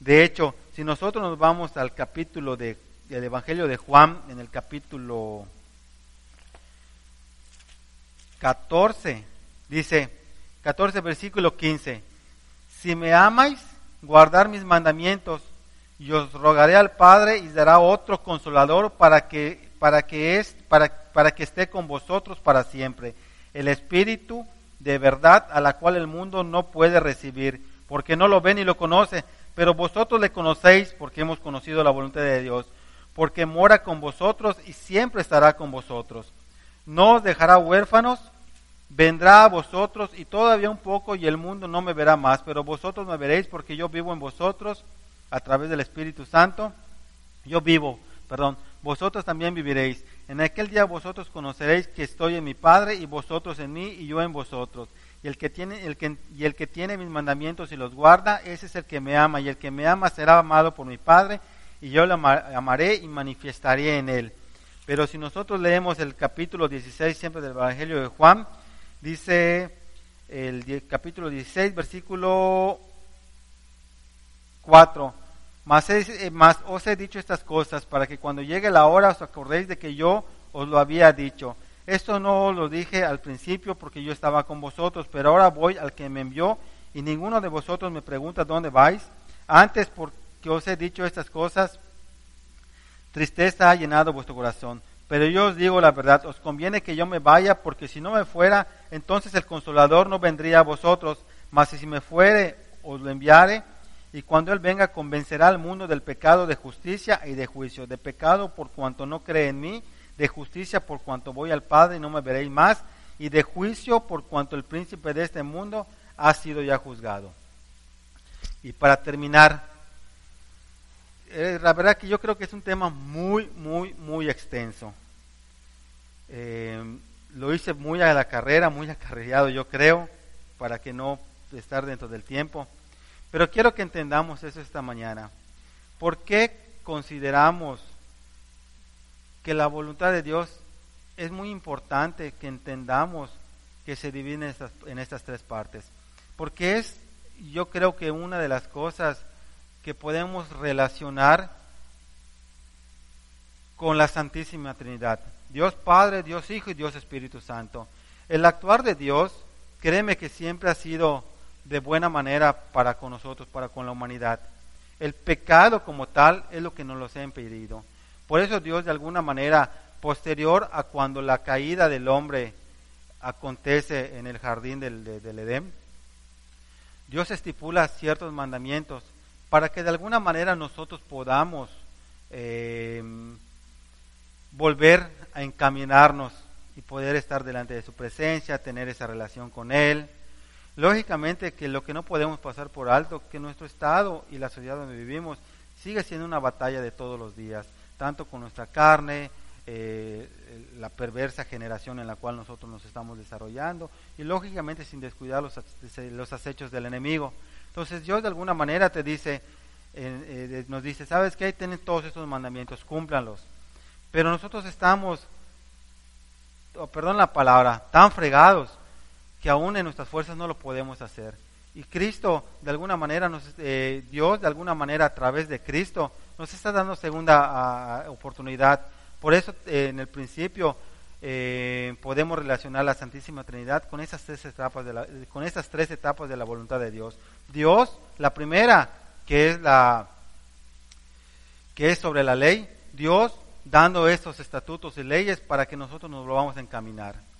De hecho, si nosotros nos vamos al capítulo de, del Evangelio de Juan, en el capítulo 14, dice, 14 versículo 15, si me amáis, guardar mis mandamientos, y os rogaré al Padre y dará otro consolador para que, para que, es, para, para que esté con vosotros para siempre el Espíritu de verdad a la cual el mundo no puede recibir, porque no lo ve ni lo conoce, pero vosotros le conocéis porque hemos conocido la voluntad de Dios, porque mora con vosotros y siempre estará con vosotros. No os dejará huérfanos, vendrá a vosotros y todavía un poco y el mundo no me verá más, pero vosotros me veréis porque yo vivo en vosotros a través del Espíritu Santo. Yo vivo, perdón, vosotros también viviréis. En aquel día vosotros conoceréis que estoy en mi Padre y vosotros en mí y yo en vosotros. Y el que tiene, el que, y el que tiene mis mandamientos y los guarda, ese es el que me ama. Y el que me ama será amado por mi Padre y yo le amaré y manifestaré en él. Pero si nosotros leemos el capítulo 16 siempre del Evangelio de Juan, dice el capítulo 16, versículo 4. Mas, eh, mas os he dicho estas cosas para que cuando llegue la hora os acordéis de que yo os lo había dicho. Esto no lo dije al principio porque yo estaba con vosotros, pero ahora voy al que me envió y ninguno de vosotros me pregunta dónde vais. Antes porque os he dicho estas cosas, tristeza ha llenado vuestro corazón. Pero yo os digo la verdad, os conviene que yo me vaya, porque si no me fuera, entonces el consolador no vendría a vosotros, mas si me fuere, os lo enviare y cuando Él venga convencerá al mundo del pecado, de justicia y de juicio. De pecado por cuanto no cree en mí, de justicia por cuanto voy al Padre y no me veréis más, y de juicio por cuanto el príncipe de este mundo ha sido ya juzgado. Y para terminar, eh, la verdad que yo creo que es un tema muy, muy, muy extenso. Eh, lo hice muy a la carrera, muy acarreado yo creo, para que no estar dentro del tiempo. Pero quiero que entendamos eso esta mañana. ¿Por qué consideramos que la voluntad de Dios es muy importante que entendamos que se divide en estas, en estas tres partes? Porque es, yo creo que una de las cosas que podemos relacionar con la Santísima Trinidad. Dios Padre, Dios Hijo y Dios Espíritu Santo. El actuar de Dios, créeme que siempre ha sido de buena manera para con nosotros, para con la humanidad. El pecado como tal es lo que nos los ha impedido. Por eso Dios de alguna manera, posterior a cuando la caída del hombre acontece en el jardín del, Edén, Dios estipula ciertos mandamientos para que de alguna manera nosotros podamos eh, volver a encaminarnos y poder estar delante de su presencia, tener esa relación con Él, Lógicamente que lo que no podemos pasar por alto, que nuestro estado y la sociedad donde vivimos sigue siendo una batalla de todos los días, tanto con nuestra carne, eh, la perversa generación en la cual nosotros nos estamos desarrollando y lógicamente sin descuidar los, los acechos del enemigo. Entonces Dios de alguna manera te dice, eh, nos dice, ¿sabes qué? Tienen todos estos mandamientos, cúmplanlos. Pero nosotros estamos, oh, perdón la palabra, tan fregados que aún en nuestras fuerzas no lo podemos hacer. Y Cristo, de alguna manera, nos, eh, Dios, de alguna manera, a través de Cristo, nos está dando segunda oportunidad. Por eso, eh, en el principio, eh, podemos relacionar la Santísima Trinidad con esas tres etapas de la, con esas tres etapas de la voluntad de Dios. Dios, la primera, que es la que es sobre la ley, Dios dando estos estatutos y leyes para que nosotros nos lo vamos a encaminar.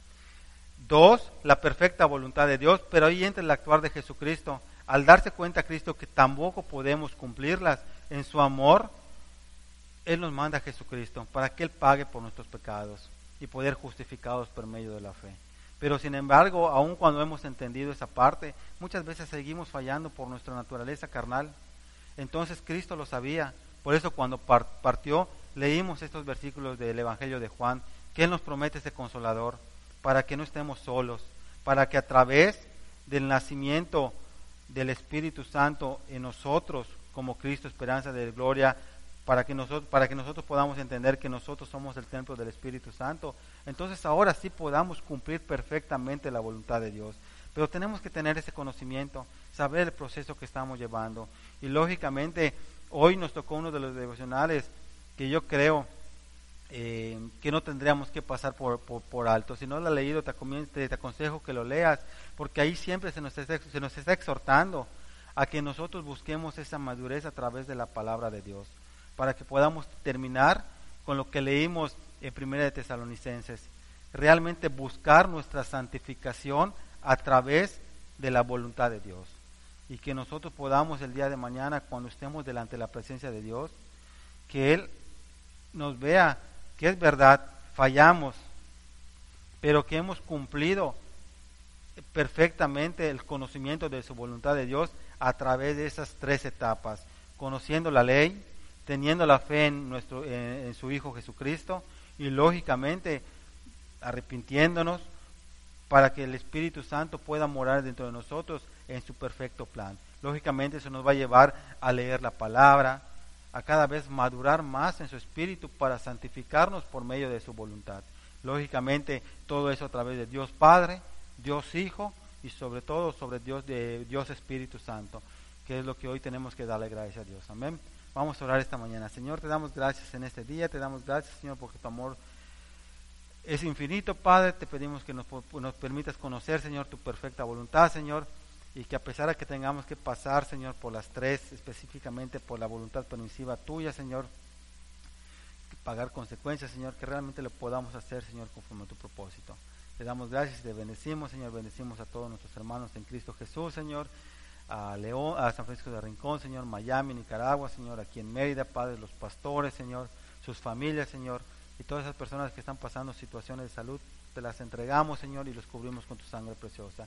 Dos, la perfecta voluntad de Dios, pero ahí entra el actuar de Jesucristo. Al darse cuenta Cristo que tampoco podemos cumplirlas en su amor, Él nos manda a Jesucristo para que Él pague por nuestros pecados y poder justificados por medio de la fe. Pero sin embargo, aun cuando hemos entendido esa parte, muchas veces seguimos fallando por nuestra naturaleza carnal. Entonces Cristo lo sabía. Por eso cuando partió, leímos estos versículos del Evangelio de Juan, que Él nos promete ese consolador para que no estemos solos, para que a través del nacimiento del Espíritu Santo en nosotros, como Cristo, esperanza de gloria, para que, nosotros, para que nosotros podamos entender que nosotros somos el templo del Espíritu Santo, entonces ahora sí podamos cumplir perfectamente la voluntad de Dios. Pero tenemos que tener ese conocimiento, saber el proceso que estamos llevando. Y lógicamente, hoy nos tocó uno de los devocionales que yo creo eh, que no tendríamos que pasar por, alto. Si no lo has leído, te, te, aconsejo que lo leas, porque ahí siempre se nos, está, se nos está exhortando a que nosotros busquemos esa madurez a través de la palabra de Dios, para que podamos terminar con lo que leímos en Primera de Tesalonicenses, realmente buscar nuestra santificación a través de la voluntad de Dios. Y que nosotros podamos el día de mañana, cuando estemos delante de la presencia de Dios, que Él nos vea que es verdad, fallamos, pero que hemos cumplido perfectamente el conocimiento de su voluntad de Dios a través de esas tres etapas, conociendo la ley, teniendo la fe en, nuestro, en, su Hijo Jesucristo y lógicamente arrepintiéndonos para que el Espíritu Santo pueda morar dentro de nosotros en su perfecto plan. Lógicamente eso nos va a llevar a leer la palabra, a cada vez madurar más en su espíritu para santificarnos por medio de su voluntad. Lógicamente todo eso a través de Dios Padre, Dios Hijo y sobre todo sobre Dios de Dios Espíritu Santo, que es lo que hoy tenemos que darle gracias a Dios. Amén. Vamos a orar esta mañana. Señor, te damos gracias en este día, te damos gracias, Señor, porque tu amor es infinito, Padre. Te pedimos que nos, nos permitas conocer, Señor, tu perfecta voluntad, Señor, y que a pesar de que tengamos que pasar, Señor, por las tres, específicamente por la voluntad permisiva tuya, Señor, pagar consecuencias, Señor, que realmente lo podamos hacer, Señor, conforme a tu propósito. Te damos gracias y te bendecimos, Señor. Bendecimos a todos nuestros hermanos en Cristo Jesús, Señor. A León, a San Francisco de Rincón, Señor. Miami, Nicaragua, Señor. Aquí en Mérida, Padre, los pastores, Señor. Sus familias, Señor. Y todas esas personas que están pasando situaciones de salud, te las entregamos, Señor, y los cubrimos con tu sangre preciosa.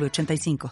85